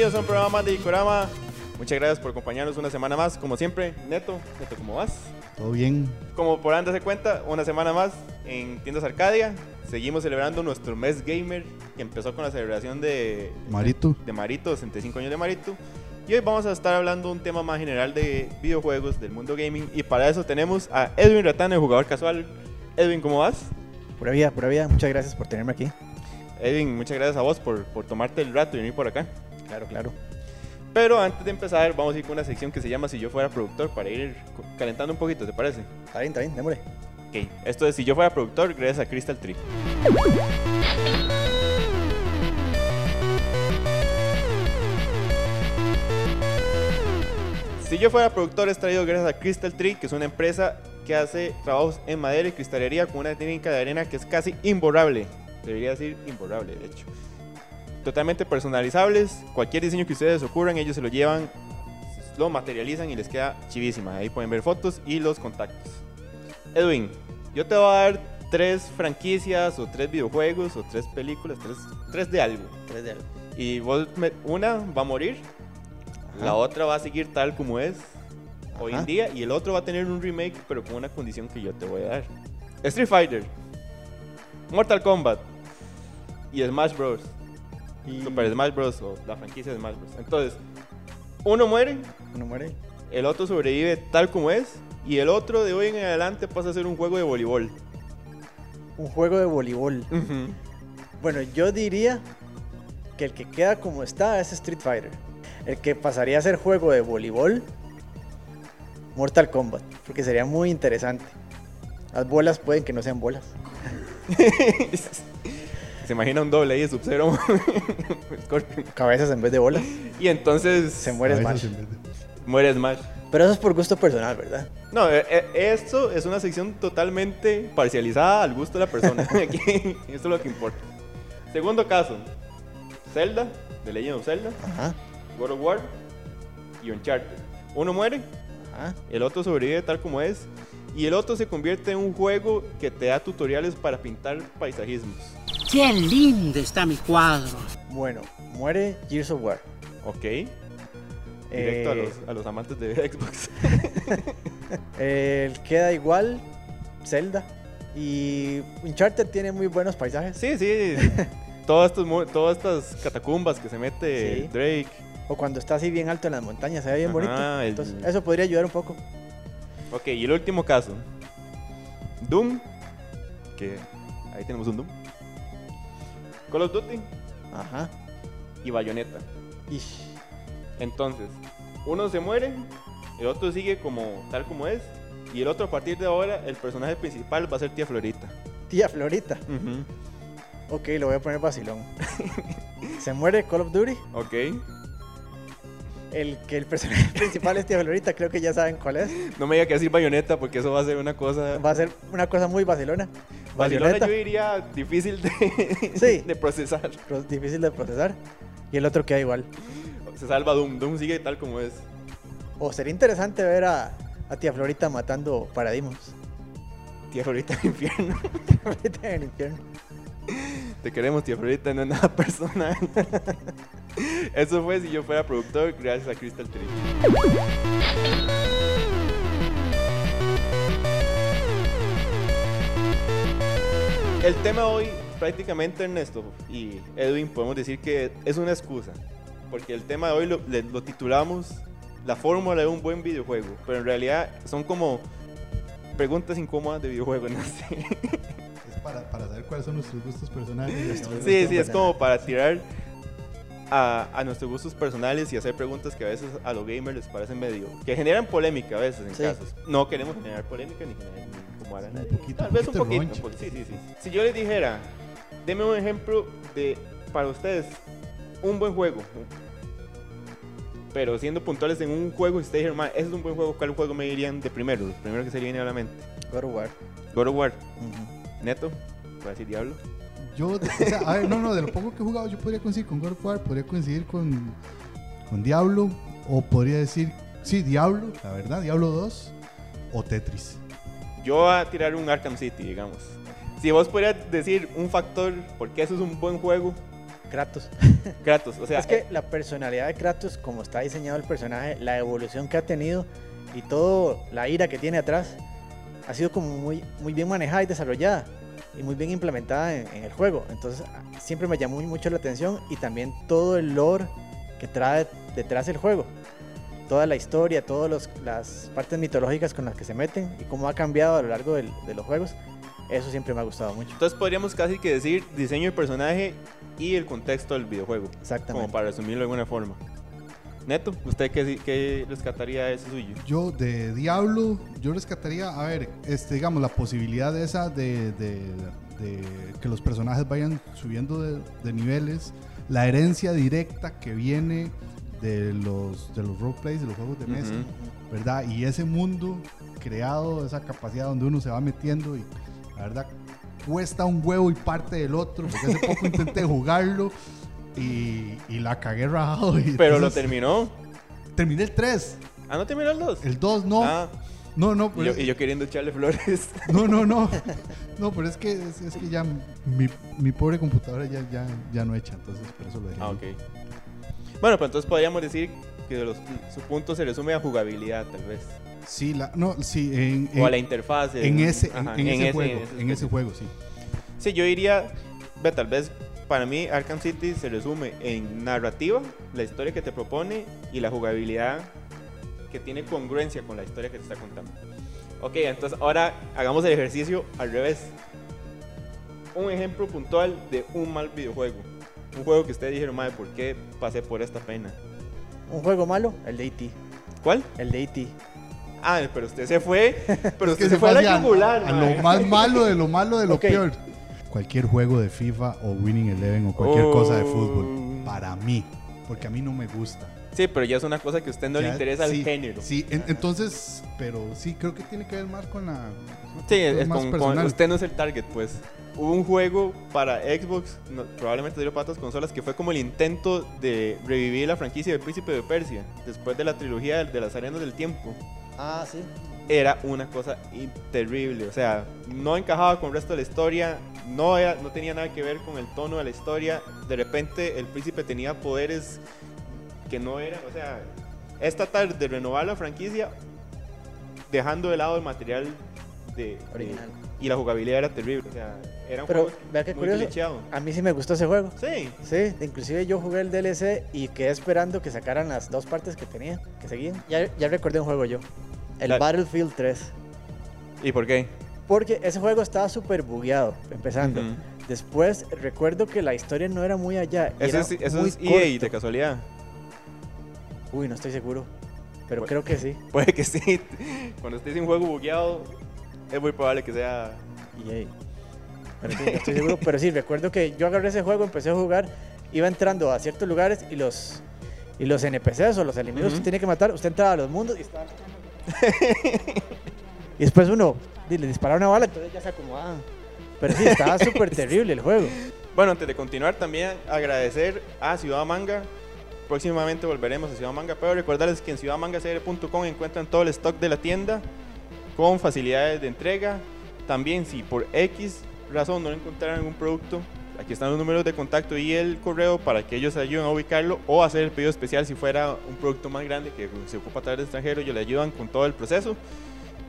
Bienvenidos a un programa más de Icorama. Muchas gracias por acompañarnos una semana más. Como siempre, Neto, Neto, ¿cómo vas? Todo bien. Como por antes de cuenta, una semana más en Tiendas Arcadia. Seguimos celebrando nuestro mes gamer, que empezó con la celebración de Marito. de Marito, 65 años de Marito. Y hoy vamos a estar hablando de un tema más general de videojuegos, del mundo gaming. Y para eso tenemos a Edwin Ratán, el jugador casual. Edwin, ¿cómo vas? Pura vida, pura vida. Muchas gracias por tenerme aquí. Edwin, muchas gracias a vos por, por tomarte el rato y venir por acá. Claro, claro. Pero antes de empezar, vamos a ir con una sección que se llama Si yo fuera productor para ir calentando un poquito, ¿te parece? Está bien, está bien, démosle. Ok, esto es Si yo fuera productor, gracias a Crystal Tree. Si yo fuera productor, es traído gracias a Crystal Tree, que es una empresa que hace trabajos en madera y cristalería con una técnica de arena que es casi imborrable. Debería decir imborrable, de hecho. Totalmente personalizables, cualquier diseño que ustedes ocurran, ellos se lo llevan, lo materializan y les queda chivísima. Ahí pueden ver fotos y los contactos. Edwin, yo te voy a dar tres franquicias o tres videojuegos o tres películas, tres, tres de algo. Tres de algo. Y vos, me- una va a morir, la otra va a seguir tal como es hoy en Ajá. día y el otro va a tener un remake pero con una condición que yo te voy a dar. Street Fighter, Mortal Kombat y Smash Bros. Y Super Smash Bros. o la franquicia de Smash Bros. Entonces, uno muere, uno muere. el otro sobrevive tal como es y el otro de hoy en adelante pasa a ser un juego de voleibol. Un juego de voleibol. Bueno, yo diría que el que queda como está es Street Fighter. El que pasaría a ser juego de voleibol, Mortal Kombat. Porque sería muy interesante. Las bolas pueden que no sean bolas. Se imagina un doble ahí de Sub-Zero. Scorpion. Cabezas en vez de bolas. y entonces Se muere Smash. en vez de- muere Smash. Pero eso es por gusto personal, ¿verdad? No, eh, eh, esto es una sección totalmente parcializada al gusto de la persona. Aquí, esto es lo que importa. Segundo caso: Zelda, The Legend of Zelda, Ajá. God of War y Uncharted. Uno muere, Ajá. el otro sobrevive tal como es, y el otro se convierte en un juego que te da tutoriales para pintar paisajismos. ¡Qué lindo está mi cuadro! Bueno, muere Gears of War. Ok. Directo a, Eh, los, a los amantes de Xbox. El queda igual, Zelda. Y Uncharted tiene muy buenos paisajes. Sí, sí. Todas estas, todas estas catacumbas que se mete Sí. Drake. O cuando está así bien alto en las montañas, se ve bien Ajá, bonito. el- Entonces, eso podría ayudar un poco. Ok, y el último caso. Doom. Que ahí tenemos un Doom. Call of Duty Ajá. y Bayonetta. Ish. Entonces, uno se muere, el otro sigue como tal como es. Y el otro a partir de ahora, el personaje principal va a ser Tía Florita. Tía Florita. Ok, lo voy a poner vacilón. se muere Call of Duty. Ok. El que el personaje principal es Tía Florita, creo que ya saben cuál es. No me diga que decir Bayonetta porque eso va a ser una cosa. Va a ser una cosa muy vacilona. Bayonetta, yo diría difícil de, Sí. de procesar. difícil de procesar. Y el otro queda igual. Se salva Doom. Doom sigue tal como es. O sería interesante ver a, a Tía Florita matando paradigmas. Tía Florita del infierno. Florita en el infierno. Te queremos, tía Florita, no es nada personal. Eso fue si yo fuera productor, gracias a Crystal Tree. El tema hoy, prácticamente Ernesto y Edwin, podemos decir que es una excusa. Porque el tema de hoy lo, le- lo titulamos La fórmula de un buen videojuego. Pero en realidad son como preguntas incómodas de videojuegos, no sé. Es para, para saber cuáles son nuestros gustos personales. Sí, sí, es como para tirar a, a nuestros gustos personales y hacer preguntas que a veces a los gamers les parecen medio. que generan polémica a veces en Sí. casos. No queremos generar polémica ni generar a Un poquito, Tal vez un poquito. un po- sí, sí, sí. Si yo les dijera Deme un ejemplo de, para ustedes, un buen juego. Pero siendo puntuales en un juego, y ustedes dijeron, "Ma, ese es un buen juego, ¿cuál juego me dirían de primero? Los primeros que se le viene a la mente. God of War. God of War, Ujú. Neto, para decir Diablo. Yo, de- o sea, a ver, no, no, de lo poco que he jugado, yo podría coincidir con God of War, podría coincidir con, con Diablo, o podría decir, sí, Diablo, la verdad, Diablo 2, o Tetris. Yo voy a tirar un Arkham City, digamos. Si vos podrías decir un factor, porque eso es un buen juego, Kratos. Kratos. O sea, es que la personalidad de Kratos, como está diseñado el personaje, la evolución que ha tenido y todo la ira que tiene atrás, ha sido como muy, muy bien manejada y desarrollada y muy bien implementada en, en el juego. Entonces siempre me llamó mucho la atención y también todo el lore que trae detrás del juego. Toda la historia, todas las partes mitológicas con las que se meten y cómo ha cambiado a lo largo del- de los juegos. Eso siempre me ha gustado mucho. entonces podríamos casi que decir diseño de personaje y el contexto del videojuego. Como Exactamente. para resumirlo de alguna forma. Neto, ¿usted qué, qué rescataría de ese suyo? Yo de Diablo, yo rescataría, a ver, este, digamos, la posibilidad esa de, de- de que los personajes vayan subiendo de, de niveles, la herencia directa que viene de los, de los roleplays, de los juegos de mesa, Ujú. ¿verdad? Y ese mundo creado, esa capacidad donde uno se va metiendo y la verdad cuesta un huevo y parte del otro, porque hace poco intenté jugarlo y, y la cagué rajado. y Pero lo entonces terminó. Terminé el 3, Ah, ¿no terminó el 2? el 2 no. Ah, No, no, y pero yo, y yo queriendo echarle flores. no, no, no. No, pero es que, es, es que ya mi, mi pobre computadora ya, ya, ya no echa, entonces por eso lo dejé. ah, ok. Bueno, pues entonces podríamos decir que los- su punto se resume a jugabilidad, tal vez. Sí, la, no, sí, en, O a en- la interfaz. en ese, en, ajá, en ese juego, en ese juego, sí. Sí, yo diría, ve, tal vez para mí Arkham City se resume en narrativa, la historia que te propone y la jugabilidad que tiene congruencia con la historia que te está contando. Ok, entonces ahora hagamos el ejercicio al revés. Un ejemplo puntual de un mal videojuego. Un juego que ustedes dijeron, madre, ¿por qué pasé por esta pena? Un juego malo, el de E.T. ¿Cuál? El de E.T. Ah, pero usted se fue, pero Es que usted se fue a la yugular, a lo más malo de lo malo de lo peor. Cualquier juego de FIFA o Winning Eleven o cualquier cosa de Oh. fútbol, para mí, porque a mí no me gusta. Sí, pero ya es una cosa que a usted no le interesa sí, el género. Sí, en- entonces, pero sí, creo que tiene que ver más con la... Sí, es más con- con- personal. usted no es el target, pues. Hubo un juego para Xbox, no- probablemente dio para otras consolas, que fue como el intento de revivir la franquicia de Príncipe de Persia, después de la trilogía de, las arenas del tiempo. Ah, sí. Era una cosa terrible, o sea, no encajaba con el resto de la historia, no, era- no tenía nada que ver con el tono de la historia. De repente el príncipe tenía poderes que no eran, o sea, es tratar de renovar la franquicia dejando de lado el material de, de- Original. y la jugabilidad era terrible. O sea, era un Pero juego vea qué muy curioso. glitcheado. A mí sí me gustó ese juego. Sí, Sí, inclusive yo jugué el DLC y quedé esperando que sacaran las dos partes que tenía, que seguían. Ya, ya recordé un juego yo. El. Battlefield 3. ¿y por qué? Porque ese juego estaba súper bugueado, empezando. Después recuerdo que la historia no era muy allá. Eso era es, eso muy es EA de casualidad. Uy, no estoy seguro. Pero Bueno. creo que sí. Puede que sí. Cuando estés en un juego bugueado, es muy probable que sea. EA. Pero sí, no estoy seguro. Pero sí, recuerdo que yo agarré ese juego, empecé a jugar, iba entrando a ciertos lugares y los, y los NPCs o los enemigos Ujú. que tenía que matar, usted entraba a los mundos y estaba... y después uno le disparaba una bala, entonces ya se acomodaba. Pero sí, estaba súper terrible el juego. Bueno, antes de continuar, también agradecer a Ciudad Manga. Próximamente volveremos a Ciudad Manga, pero recordarles que en ciudadmangacr.com encuentran todo el stock de la tienda con facilidades de entrega. También, si por X razón no encontraran algún producto, aquí están los números de contacto y el correo para que ellos ayuden a ubicarlo o hacer el pedido especial si fuera un producto más grande que se ocupa a través de extranjero. Ellos le ayudan con todo el proceso.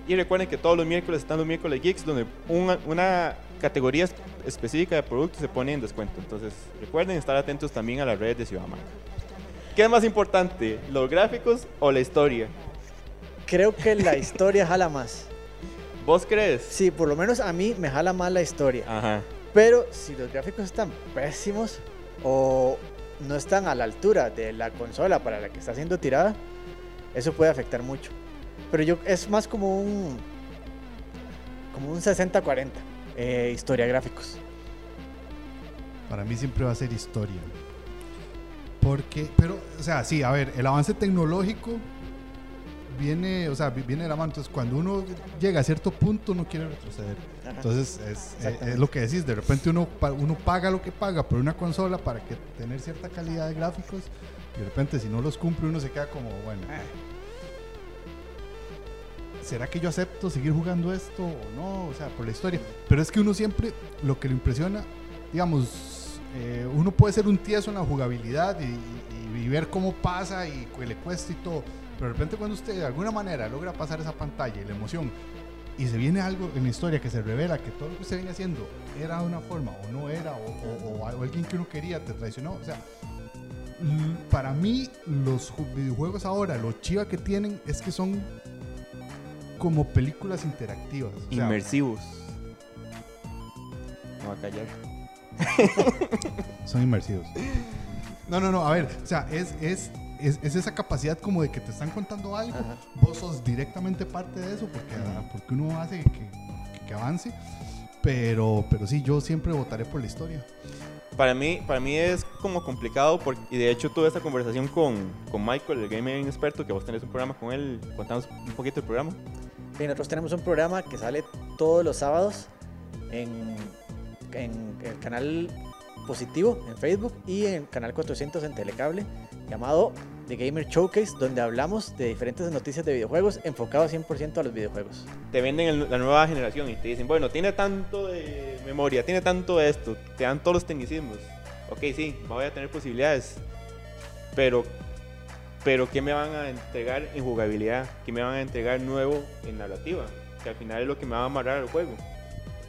Y recuerden que todos los miércoles están los miércoles geeks donde una, una categoría es- específica de productos se pone en descuento. Entonces recuerden estar atentos también a las redes de Ciudad. ¿Qué es más importante, los gráficos o la historia? Creo que la historia jala más. ¿Vos crees? Sí, por lo menos a mí me jala más la historia. Ajá. Pero si los gráficos están pésimos o no están a la altura de la consola para la que está siendo tirada, eso puede afectar mucho. Pero yo es más como un como un 60-40 eh, historia gráficos. Para mí siempre va a ser historia. Porque, pero, o sea, sí, a ver, el avance tecnológico viene, o sea, vi- viene de la mano. Entonces, cuando uno llega a cierto punto, no quiere retroceder. Ajá. Entonces, es, es lo que decís. De repente uno, uno paga lo que paga por una consola para que tener cierta calidad de gráficos. Y de repente, si no los cumple, uno se queda como, bueno, eh, ¿será que yo acepto seguir jugando esto o no? O sea, por la historia. Pero es que uno siempre, lo que le impresiona, digamos, eh, uno puede ser un tieso en la jugabilidad y, y- y ver cómo pasa y que le cuesta y todo. Pero de repente cuando usted de alguna manera logra pasar esa pantalla y la emoción y se viene algo en la historia que se revela que todo lo que usted viene haciendo era de una forma o no era o, o- o algo- alguien que uno quería te traicionó. O sea, l- para mí los ju- videojuegos ahora, lo chiva que tienen es que son como películas interactivas. o sea, Inmersivos. No va a callar. son inmersivos. No, no, no, a ver, o sea, es, es, es, es esa capacidad como de que te están contando algo, Ajá. vos sos directamente parte de eso, porque, ah, porque uno hace que, que- que avance, pero, pero sí, yo siempre votaré por la historia. Para mí, para mí es como complicado porque, y de hecho tuve esta conversación con, con Michael, el gaming experto, que vos tenés un programa con él, contamos un poquito el programa. Sí, nosotros tenemos un programa que sale todos los sábados en, en el canal Positivo en Facebook y en el canal 400 en Telecable, llamado The Gamer Showcase, donde hablamos de diferentes noticias de videojuegos enfocados 100% a los videojuegos. Te venden el- la nueva generación y te dicen, bueno, tiene tanto de memoria, tiene tanto de esto, te dan todos los tecnicismos. Ok, sí, voy a tener posibilidades, pero, pero ¿qué me van a entregar en jugabilidad? ¿Qué me van a entregar nuevo en narrativa? Que al final es lo que me va a amarrar al juego.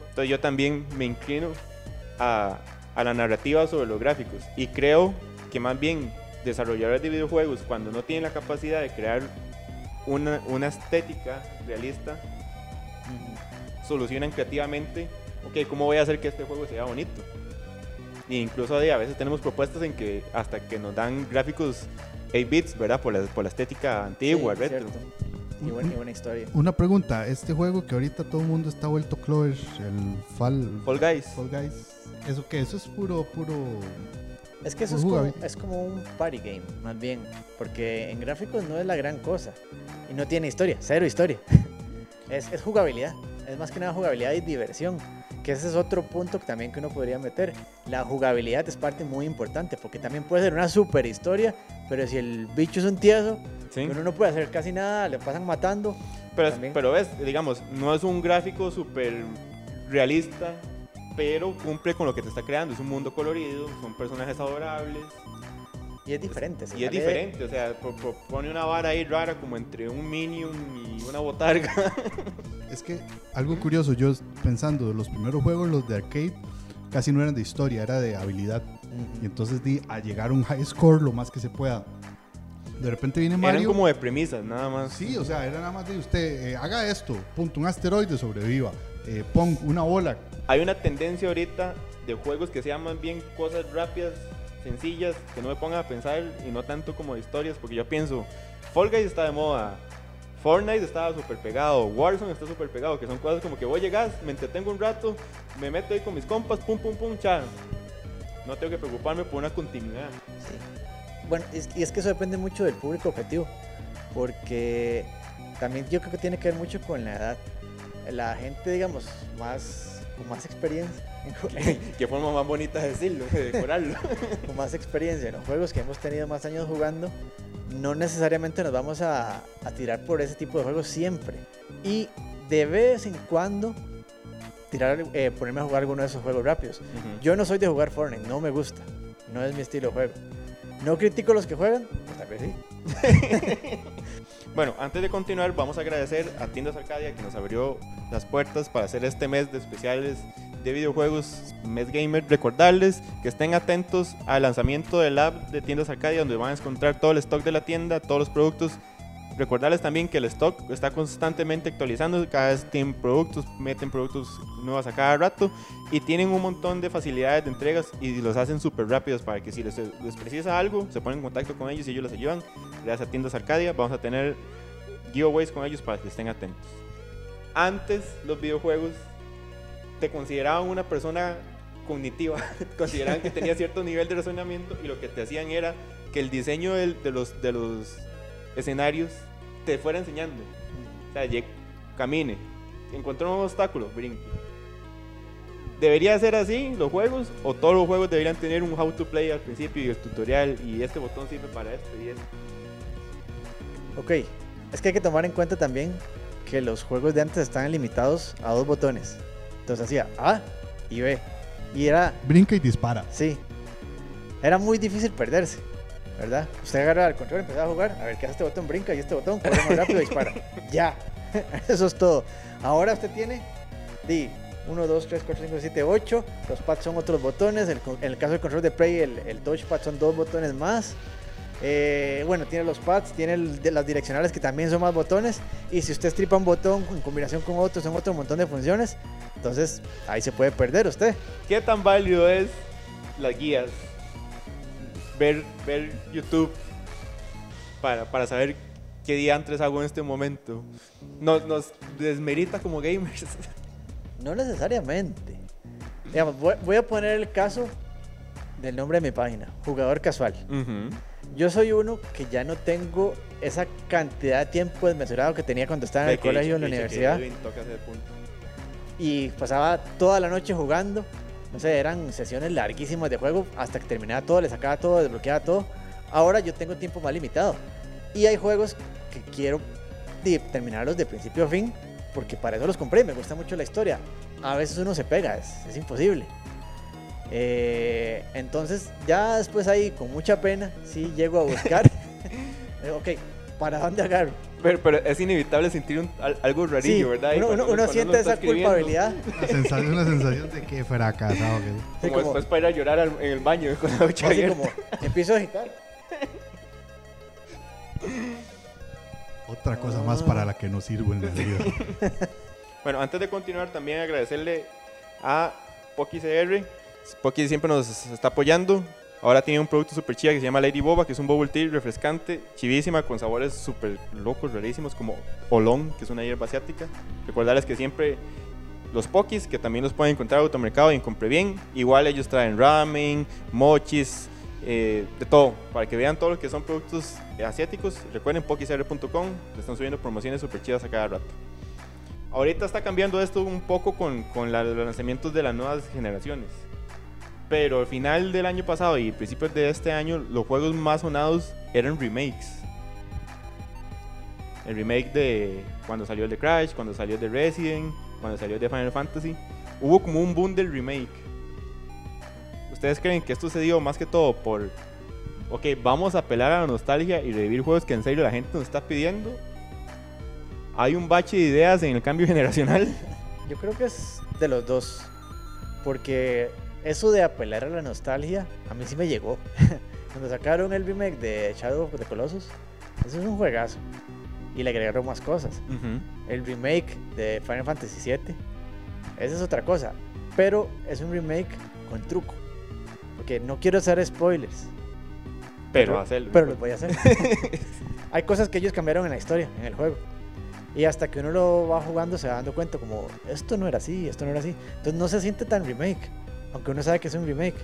Entonces yo también me inclino a, a la narrativa sobre los gráficos y creo que más bien desarrolladores de videojuegos cuando no tienen la capacidad de crear una, una estética realista solucionan creativamente, ok, ¿cómo voy a hacer que este juego sea bonito? E incluso a veces tenemos propuestas en que hasta que nos dan gráficos 8 bits, ¿verdad? Por la, por la estética antigua, Sí, retro. buena, y buena historia. Una pregunta, este juego que ahorita todo el mundo está vuelto Clover, el Fall, Fall Guys. Fall Guys, ¿eso qué? Eso es puro, puro... Es que eso es como, es como un party game, más bien. Porque en gráficos no es la gran cosa. Y no tiene historia, cero historia. Es, es jugabilidad. Es más que nada jugabilidad y diversión. Que ese es otro punto que también que uno podría meter. La jugabilidad es parte muy importante. Porque también puede ser una super historia. Pero si el bicho es un tieso, ¿sí? uno no puede hacer casi nada, le pasan matando. Pero, es- pero ves, digamos, no es un gráfico súper realista, pero cumple con lo que te está creando. Es un mundo colorido, son personajes adorables. Y es diferente. Y es sale de- diferente, o sea, pone una vara ahí rara como entre un Minion y una botarga. Es que algo curioso, yo pensando, los primeros juegos, los de arcade, casi no eran de historia, era de habilidad. Y Ujú. entonces di a llegar a un high score lo más que se pueda. De repente viene Mario. Eran como de premisas, nada más. Sí, o sea, era nada más de usted, eh, haga esto, punto, un asteroide sobreviva, eh, pon una bola. Hay una tendencia ahorita de juegos que sean más bien cosas rápidas, sencillas, que no me pongan a pensar y no tanto como de historias, porque yo pienso, Fall Guys está de moda, Fortnite estaba súper pegado, Warzone está súper pegado, que son cosas como que voy llegas, me entretengo un rato, me meto ahí con mis compas, pum, pum, pum, cha. No tengo que preocuparme por una continuidad. Sí. Bueno, es- y es que eso depende mucho del público objetivo, porque también yo creo que tiene que ver mucho con la edad. La gente, digamos, más con más experiencia, Qué forma más bonita de decirlo, de decorarlo. con más experiencia en los juegos que hemos tenido más años jugando, no necesariamente nos vamos a, a tirar por ese tipo de juegos siempre. Y de vez en cuando tirar, eh, ponerme a jugar alguno de esos juegos rápidos. Yo no soy de jugar Fortnite, no me gusta. No es mi estilo de juego. No critico los que juegan, pues tal vez sí. Bueno, antes de continuar, vamos a agradecer a Tiendas Arcadia que nos abrió las puertas para hacer este mes de especiales de videojuegos, mes gamer. Recordarles que estén atentos al lanzamiento del app de Tiendas Arcadia, donde van a encontrar todo el stock de la tienda, todos los productos. Recordarles también que el stock está constantemente actualizando, cada vez tienen productos, meten productos nuevos a cada rato y tienen un montón de facilidades de entregas y los hacen súper rápidos para que si les, les precisa algo, se ponen en contacto con ellos y ellos les ayudan. Gracias a Tiendas Arcadia, vamos a tener giveaways con ellos para que estén atentos. Antes los videojuegos te consideraban una persona cognitiva. Consideraban que tenía cierto nivel de razonamiento y lo que te hacían era que el diseño de, los, de los escenarios te fuera enseñando. O sea, camine, encontró un obstáculo, brinque. ¿Debería ser así los juegos? ¿O todos los juegos deberían tener un how to play al principio y el tutorial? Y este botón sirve para esto y esto. Ok, es que hay que tomar en cuenta también que los juegos de antes estaban limitados a dos botones. Entonces hacía A y B. Y era, Brinca y dispara. sí, era muy difícil perderse, ¿verdad? Usted agarra el control, empezaba a jugar, a ver qué hace este botón, brinca y este botón, corre más rápido y dispara. ya, eso es todo. Ahora usted tiene, di, 1, 2, 3, 4, 5, 7, 8. Los pads son otros botones. el en el caso del control de Play, el, el touchpad son dos botones más. Eh, bueno, tiene los pads, tiene el de las direccionales que también son más botones. Y si usted stripa un botón en combinación con otro, son otro montón de funciones. Entonces, ahí se puede perder usted. ¿Qué tan válido es las guías? Ver, ver YouTube para, para saber qué diantres hago en este momento. Nos, nos desmerita como gamers. No necesariamente. Digamos, voy, voy a poner el caso del nombre de mi página, jugador casual. Yo soy uno que ya no tengo esa cantidad de tiempo desmesurado que tenía cuando estaba en el colegio o en la universidad. Y pasaba toda la noche jugando. No sé, eran sesiones larguísimas de juego hasta que terminaba todo, le sacaba todo, desbloqueaba todo. Ahora yo tengo tiempo más limitado. Y hay juegos que quiero terminarlos de principio a fin, porque para eso los compré, me gusta mucho la historia. A veces uno se pega, es, es imposible. Eh, entonces, ya después ahí, con mucha pena, sí llego a buscar. Ok, ¿para dónde agarro? Pero, pero es inevitable sentir un- al- algo Sí, rarillo, ¿verdad? Uno, siente esa culpabilidad. Una sensación, una sensación de que fracasado. que- Sí, Como, como- después para ir a llorar al- en el baño con la ducha Así abierta. como empiezo a agitar. Otra cosa más para la que no sirvo en la vida. Bueno, antes de continuar, también agradecerle a Poki CR. Poki siempre nos está apoyando. Ahora tiene un producto super chiva que se llama Lady Boba, que es un bubble tea refrescante, chivísima, con sabores súper locos, rarísimos, como olón, que es una hierba asiática. Recordarles que siempre los Pokis, que también los pueden encontrar en automercado y en Compre Bien. Igual ellos traen ramen, mochis, eh, de todo, para que vean todo lo que son productos asiáticos. Recuerden pokicr.com, le están subiendo promociones super chidas a cada rato. Ahorita está cambiando esto un poco con, con la- los lanzamientos de las nuevas generaciones. Pero al final del año pasado y principios de este año, los juegos más sonados eran remakes. El remake de cuando salió el de Crash, cuando salió el de Resident, cuando salió el de Final Fantasy. Hubo como un boom del remake. ¿Ustedes creen que esto se dio más que todo por, ok, vamos a apelar a la nostalgia y revivir juegos que en serio la gente nos está pidiendo? ¿Hay un bache de ideas en el cambio generacional? Yo creo que es de los dos. Porque eso de apelar a la nostalgia, a mí sí me llegó. Cuando sacaron el remake de Shadow of the Colossus, eso es un juegazo. Y le agregaron más cosas. El remake de Final Fantasy VII, esa es otra cosa. Pero es un remake con truco. Porque no quiero hacer spoilers. Pero hacerlo. Pero los voy a hacer. Hay cosas que ellos cambiaron en la historia, en el juego. Y hasta que uno lo va jugando se va dando cuenta como, esto no era así, esto no era así. Entonces no se siente tan remake, aunque uno sabe que es un remake.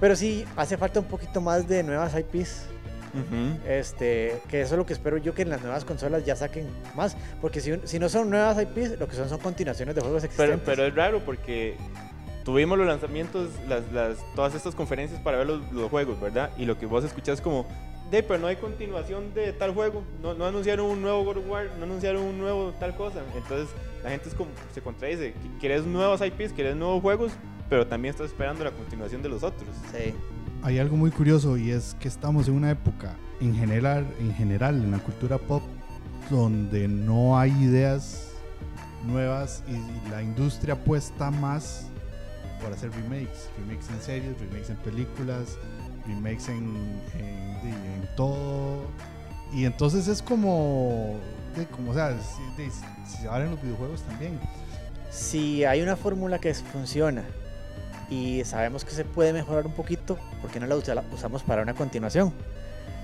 Pero sí, hace falta un poquito más de nuevas IPs. Ujú. Este, que eso es lo que espero yo que en las nuevas consolas ya saquen más. Porque si, si no son nuevas IPs, lo que son son continuaciones de juegos Pero, existentes. pero es raro porque tuvimos los lanzamientos, las, las, todas estas conferencias para ver los, los juegos, ¿verdad? Y lo que vos escuchás es como, de, pero no hay continuación de tal juego, no, no anunciaron un nuevo God of War, no anunciaron un nuevo tal cosa. Entonces la gente es como, se contradice, quieres nuevos IPs, quieres nuevos juegos, pero también estás esperando la continuación de los otros. Sí. Hay algo muy curioso y es que estamos en una época en general, en general en la cultura pop donde no hay ideas nuevas y la industria apuesta más por hacer remakes, remakes en series, remakes en películas, remakes en, en, todo. Y entonces es como, como o sea, si, de- si ahora en los videojuegos también. Si hay una fórmula que funciona y sabemos que se puede mejorar un poquito, ¿por qué no la usamos para una continuación?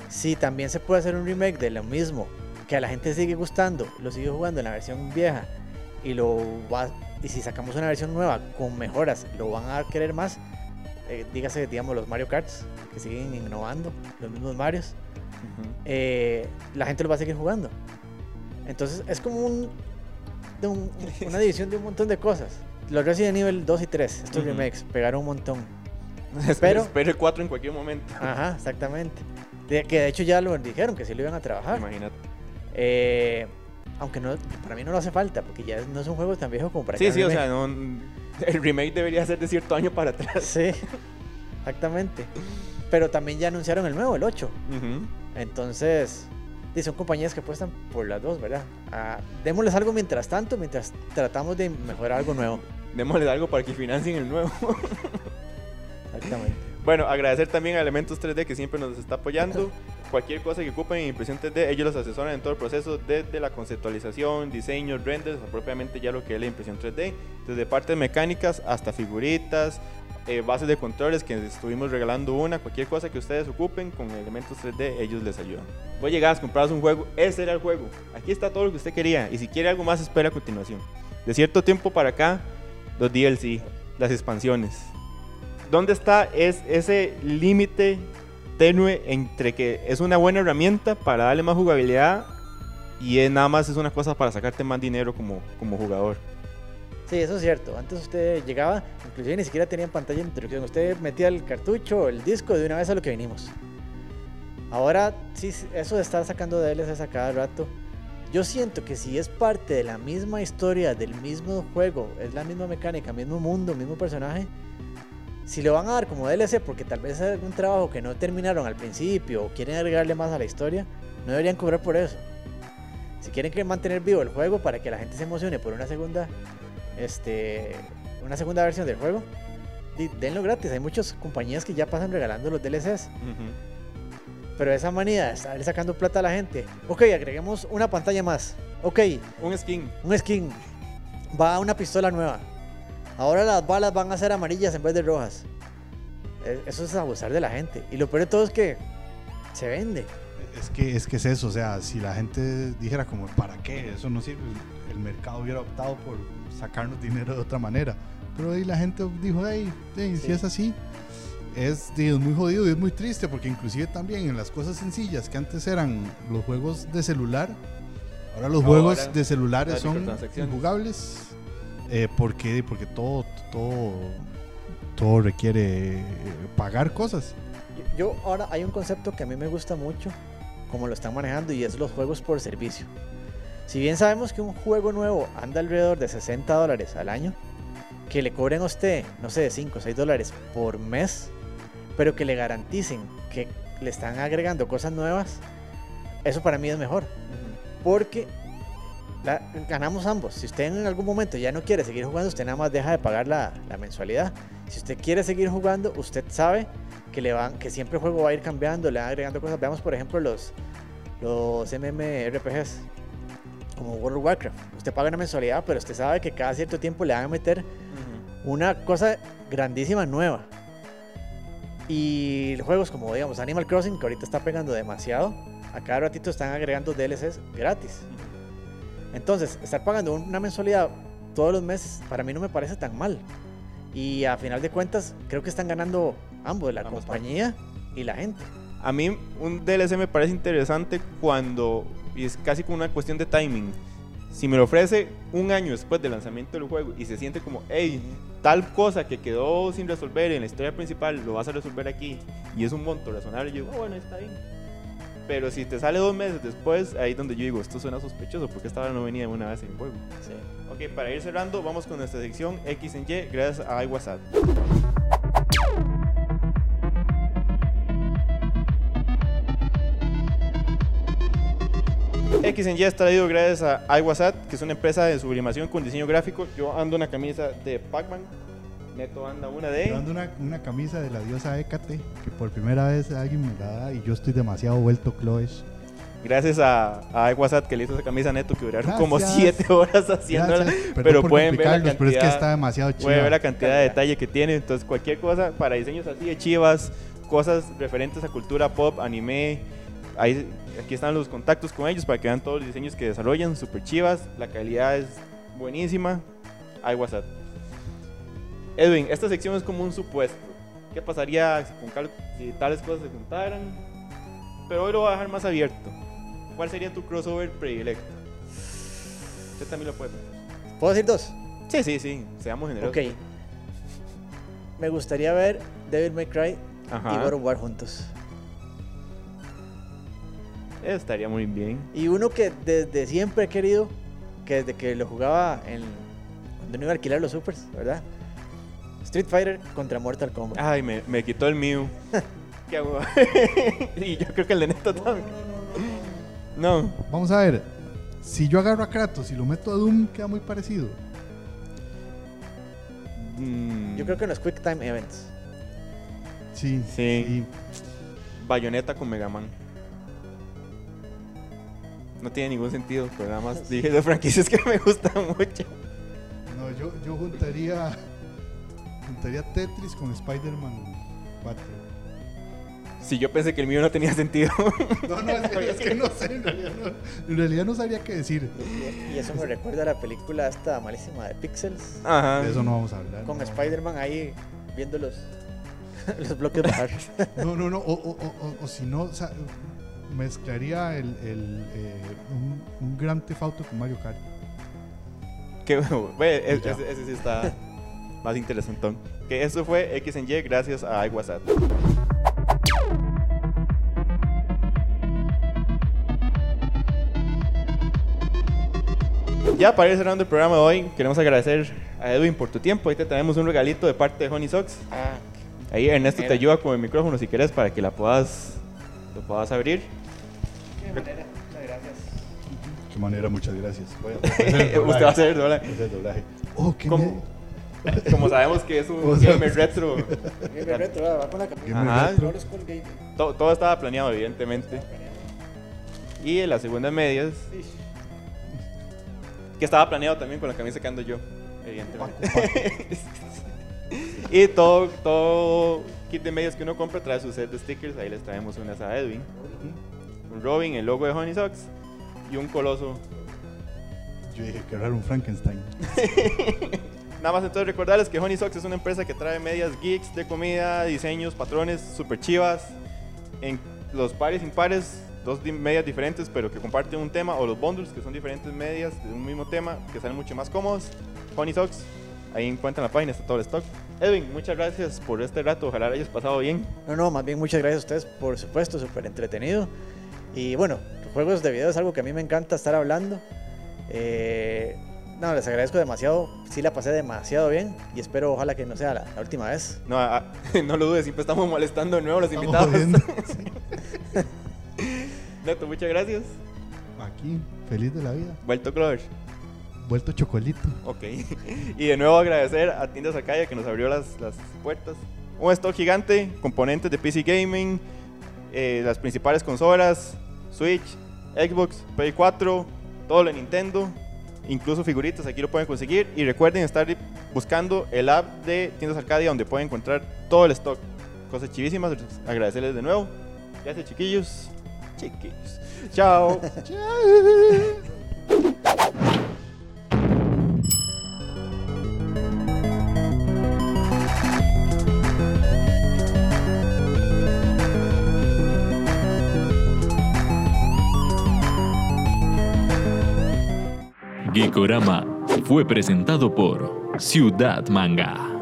Si también se puede hacer un remake de lo mismo, que a la gente sigue gustando, lo sigue jugando en la versión vieja y lo va y si sacamos una versión nueva con mejoras, lo van a querer más. Eh, dígase, digamos, los Mario Karts, que siguen innovando, los mismos Marios. eh, la gente lo va a seguir jugando. Entonces es como un, de un- una división de un montón de cosas. Los Resident Evil 2 y 3, estos Ujú. remakes, pegaron un montón. Pero Pero- espero el 4 en cualquier momento. Ajá, exactamente. De- que de hecho ya lo dijeron, que sí lo iban a trabajar. Imagínate. Eh, aunque no, para mí no lo hace falta, porque ya no es un juego tan viejo como para que Sí, sí, o sea, no, el remake debería ser de cierto año para atrás. Sí, exactamente. Pero también ya anunciaron el nuevo, el 8. Ujú. Entonces, son compañías que apuestan por las dos, ¿verdad? Ah, démosles algo mientras tanto, mientras tratamos de mejorar algo nuevo. Démosles algo para que financien el nuevo. Exactamente. Bueno, agradecer también a Elementos 3D que siempre nos está apoyando. Cualquier cosa que ocupen en impresión 3D, ellos los asesoran en todo el proceso, desde la conceptualización, diseño, renders, o propiamente ya lo que es la impresión 3D, desde partes mecánicas hasta figuritas, eh, bases de controles que estuvimos regalando una, cualquier cosa que ustedes ocupen con Elementos 3D, ellos les ayudan. Vos llegás, comprabas un juego, ese era el juego. Aquí está todo lo que usted quería, y si quiere algo más, espera a continuación. De cierto tiempo para acá, los DLC, las expansiones. ¿Dónde está es ese límite tenue entre que es una buena herramienta para darle más jugabilidad y es nada más es una cosa para sacarte más dinero como, jugador? Sí, eso es cierto. Antes usted llegaba, inclusive ni siquiera tenía pantalla de introducción. Usted metía el cartucho el disco de una vez a lo que vinimos. Ahora, sí, eso de estar sacando DLCs a cada rato. Yo siento que si es parte de la misma historia, del mismo juego, es la misma mecánica, mismo mundo, mismo personaje, si lo van a dar como DLC porque tal vez es algún trabajo que no terminaron al principio o quieren agregarle más a la historia, no deberían cobrar por eso. Si quieren que mantener vivo el juego para que la gente se emocione por una segunda este, una segunda versión del juego, denlo gratis. Hay muchas compañías que ya pasan regalando los DLCs. Pero esa manía de estar sacando plata a la gente. Ok, agreguemos una pantalla más. Ok, Un skin. un skin. Va una pistola nueva. Ahora las balas van a ser amarillas en vez de rojas. E- Eso es abusar de la gente. Y lo peor de todo es que se vende. Es que, es que es eso, o sea, si la gente dijera como, ¿para qué? Eso no sirve. El mercado hubiera optado por sacarnos dinero de otra manera. Pero ahí la gente dijo, hey, hey, si Sí. es así, es, es muy jodido y es muy triste porque inclusive también en las cosas sencillas que antes eran los juegos de celular, ahora los juegos de celulares son injugables. Eh, porque, porque todo, todo, todo requiere eh, pagar cosas. Yo yo ahora hay un concepto que a mí me gusta mucho, como lo están manejando, y es los juegos por servicio. Si bien sabemos que un juego nuevo anda alrededor de 60 dólares al año, que le cobren a usted, no sé, 5 o 6 dólares por mes, pero que le garanticen que le están agregando cosas nuevas, eso para mí es mejor. Porque la- ganamos ambos. Si usted en algún momento ya no quiere seguir jugando, usted nada más deja de pagar la, la mensualidad. Si usted quiere seguir jugando, usted sabe que le van, que siempre el juego va a ir cambiando, le van agregando cosas. Veamos por ejemplo los, los MMORPGs como World of Warcraft. Usted paga una mensualidad, pero usted sabe que cada cierto tiempo le van a meter una cosa grandísima nueva. Y juegos como digamos Animal Crossing, que ahorita está pegando demasiado, a cada ratito están agregando DLCs gratis. Entonces, estar pagando una mensualidad todos los meses, para mí no me parece tan mal. Y a final de cuentas, creo que están ganando ambos, la compañía y la gente. A mí un DLC me parece interesante cuando, y es casi como una cuestión de timing, si me lo ofrece un año después del lanzamiento del juego y se siente como, hey, tal cosa que quedó sin resolver en la historia principal, lo vas a resolver aquí, y es un monto razonable, yo digo, "Ah, bueno, está bien. Pero si te sale dos meses después, ahí es donde yo digo, esto suena sospechoso, porque esta hora no venía de una vez en juego. Sí. Ok, para ir cerrando, vamos con nuestra sección X en Y, gracias a iWhatsApp. X en Y está traído gracias a iWhatsApp, que es una empresa de sublimación con diseño gráfico. Yo ando una camisa de Pac-Man, Neto anda una de... Yo ando una, una camisa de la diosa Hécate, que por primera vez alguien me la da y yo estoy demasiado vuelto Cloesh. Gracias a, a iWhatsApp que le hizo esa camisa Neto, que duraron como Gracias. 7 horas haciéndola. Gracias, pero pueden ver la complicarlos, pero es que cantidad- está demasiado chido. Puede ver la cantidad de detalle que tiene. Entonces, cualquier cosa para diseños así de chivas, cosas referentes a cultura pop, anime. Ahí, aquí están los contactos con ellos para que vean todos los diseños que desarrollan. Super chivas. La calidad es buenísima. a WhatsApp. Edwin, esta sección es como un supuesto. ¿Qué pasaría si, con si tales cosas se juntaran? Pero hoy lo voy a dejar más abierto. ¿Cuál sería tu crossover predilecto? Usted también lo puede pensar. ¿Puedo decir dos? Sí, sí, sí. Seamos generosos. Ok. Me gustaría ver Devil May Cry Ajá. y God of War juntos. Eso estaría muy bien. Y uno que desde siempre he querido, que desde que lo jugaba en, cuando no iba a alquilar los supers, ¿verdad? Street Fighter contra Mortal Kombat. Ay, me, me quitó el mío. ¿Qué hago? y yo creo que el de Neto también. No. Vamos a ver. Si yo agarro a Kratos y lo meto a Doom, queda muy parecido. Mm, Yo creo que en los Quick Time Events. Sí. Sí. Bayonetta con Mega Man. No tiene ningún sentido, pero nada más dije de franquicias que me gustan mucho. No, yo, yo juntaría. Juntaría Tetris con Spider-Man 4. Si yo pensé que el mío no tenía sentido. No, no, es que, es que no sé. En realidad no, en realidad no sabría qué decir. Y, y eso me recuerda a la película esta malísima de Pixels. Ajá. De eso no vamos a hablar. Con no. Spider-Man ahí viendo los, los bloques bajar. No, no, no. O, o, o, o- o si no, o sea, mezclaría el, el, eh, un, un gran Theft Auto con Mario Kart. Que, ese, ese sí está más interesante. Que eso fue X en Y gracias a iWhatsApp. Ya para ir cerrando el programa de hoy, queremos agradecer a Edwin por tu tiempo. Ahí te tenemos un regalito de parte de Honey Socks. Ah, Ahí Ernesto te Mira. ayuda con el micrófono si quieres para que la puedas, lo puedas abrir. qué manera. Muchas gracias. Qué manera, muchas gracias. Voy a- voy a hacer el Usted va a doblaje. hacer el doblaje. Voy a hacer el doblaje. Oh, qué ¿Cómo? me- Como sabemos que es un gamer retro. Gamer retro, va, con la camisa. Todo, todo estaba planeado, evidentemente. Y en las segundas medias, que estaba planeado también con la camisa que ando yo, evidentemente. y todo, todo kit de medias que uno compra trae su set de stickers. Ahí les traemos unas a Edwin, un Robin, el logo de Honey Socks y un coloso. Yo dije que era un Frankenstein. Nada más entonces recordarles que Honey Socks es una empresa que trae medias geeks de comida, diseños, patrones super chivas. En los pares impares, dos di- medias diferentes pero que comparten un tema. O los bundles que son diferentes medias de un mismo tema que salen mucho más cómodos. Honey Socks, ahí encuentran la página, está todo el stock. Edwin, muchas gracias por este rato. Ojalá hayas pasado bien. No, no, más bien muchas gracias a ustedes, por supuesto, súper entretenido. Y bueno, juegos de video es algo que a mí me encanta estar hablando. Eh, no, les agradezco demasiado, sí la pasé demasiado bien y espero ojalá que no sea la, la última vez. No, no lo dudes, siempre estamos molestando de nuevo a los Estamos invitados. Neto, muchas gracias. Aquí, feliz de la vida. Vuelto Clover. Vuelto chocolito. Ok. Y de nuevo agradecer a Tiendas Acaya que nos abrió las, las puertas. Un stock gigante, componentes de PC Gaming, eh, las principales consolas, Switch, Xbox, Play 4, todo lo de Nintendo, incluso figuritas, aquí lo pueden conseguir. Y recuerden estar buscando el app de Tiendas Arcadia donde pueden encontrar todo el stock. Cosas chivísimas, agradecerles de nuevo. Gracias chiquillos. Chiquillos. Chao. Geekorama fue presentado por Ciudad Manga.